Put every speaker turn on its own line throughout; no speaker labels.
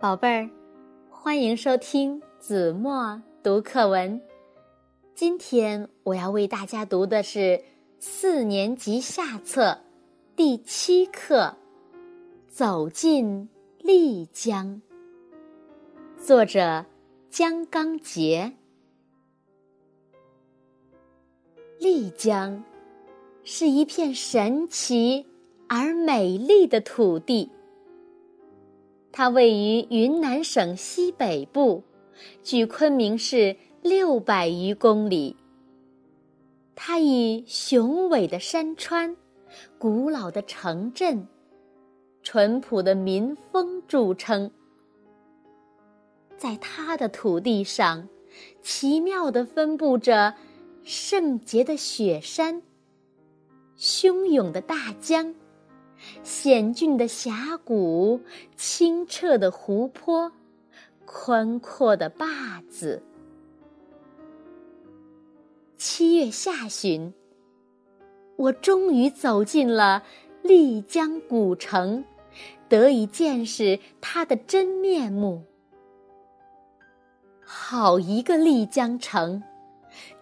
宝贝儿，欢迎收听子墨读课文。今天我要为大家读的是四年级下册第七课《走进丽江》，作者江刚杰。丽江是一片神奇而美丽的土地。它位于云南省西北部，距昆明市六百余公里。它以雄伟的山川、古老的城镇、淳朴的民风著称。在它的土地上，奇妙地分布着圣洁的雪山、汹涌的大江。险峻的峡谷，清澈的湖泊，宽阔的坝子。七月下旬，我终于走进了丽江古城，得以见识它的真面目。好一个丽江城，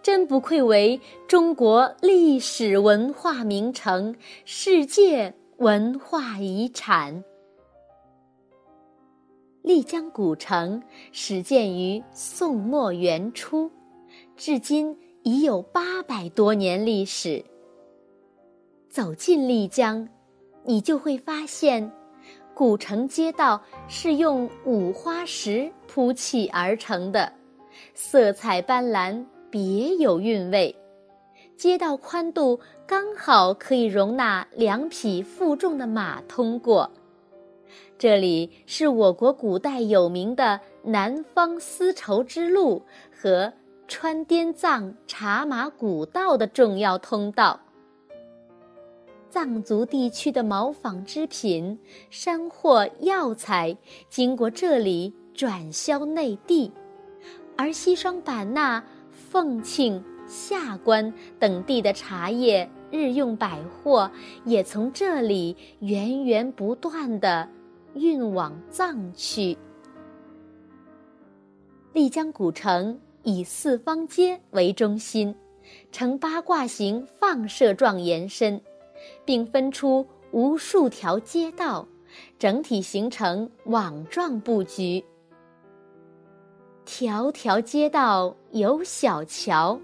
真不愧为中国历史文化名城，世界。文化遗产。丽江古城始建于宋末元初，至今已有八百多年历史。走进丽江，你就会发现，古城街道是用五花石铺砌而成的，色彩斑斓，别有韵味。街道宽度刚好可以容纳两匹负重的马通过。这里是我国古代有名的南方丝绸之路和川滇藏茶马古道的重要通道。藏族地区的毛纺织品、山货、药材经过这里转销内地，而西双版纳、凤庆。下关等地的茶叶、日用百货也从这里源源不断的运往藏区。丽江古城以四方街为中心，呈八卦形放射状延伸，并分出无数条街道，整体形成网状布局。条条街道有小桥。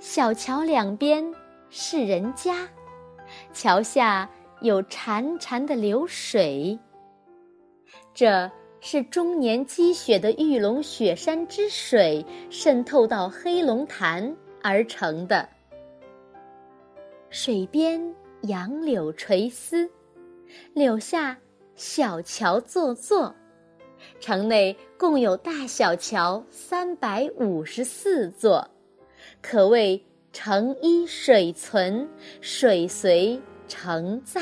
小桥两边是人家，桥下有潺潺的流水。这是终年积雪的玉龙雪山之水渗透到黑龙潭而成的。水边杨柳垂丝，柳下小桥座座。城内共有大小桥三百五十四座。可谓城依水存，水随城在，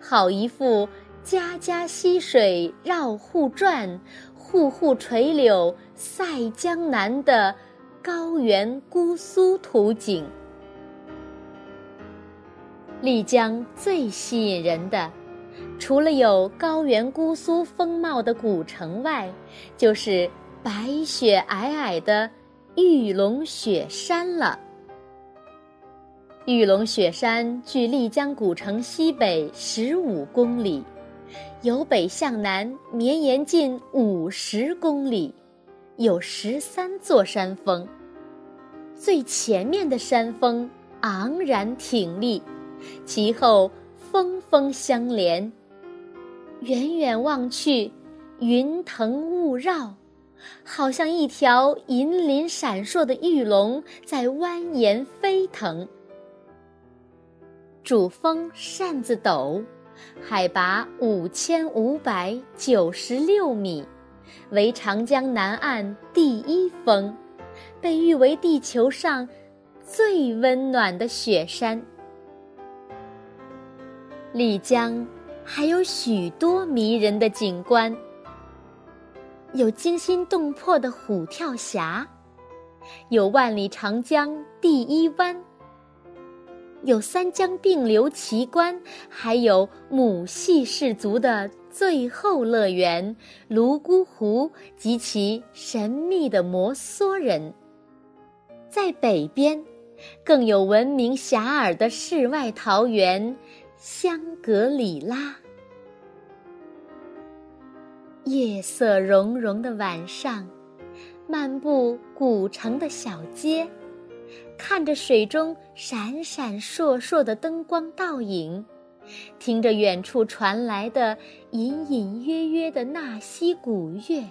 好一幅家家溪水绕户转，户户垂柳赛江南的高原姑苏图景。丽江最吸引人的，除了有高原姑苏风貌的古城外，就是白雪皑皑的。玉龙雪山了。玉龙雪山距丽江古城西北十五公里，由北向南绵延近五十公里，有十三座山峰。最前面的山峰昂然挺立，其后峰峰相连，远远望去，云腾雾绕。好像一条银鳞闪烁的玉龙在蜿蜒飞腾。主峰扇子陡，海拔五千五百九十六米，为长江南岸第一峰，被誉为地球上最温暖的雪山。丽江还有许多迷人的景观。有惊心动魄的虎跳峡，有万里长江第一湾，有三江并流奇观，还有母系氏族的最后乐园——泸沽湖及其神秘的摩梭人。在北边，更有闻名遐迩的世外桃源——香格里拉。夜色融融的晚上，漫步古城的小街，看着水中闪闪烁烁的灯光倒影，听着远处传来的隐隐约约的纳西古乐，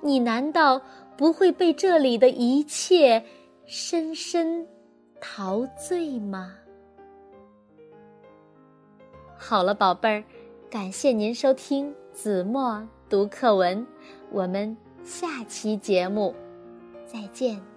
你难道不会被这里的一切深深陶醉吗？好了，宝贝儿，感谢您收听。子墨读课文，我们下期节目再见。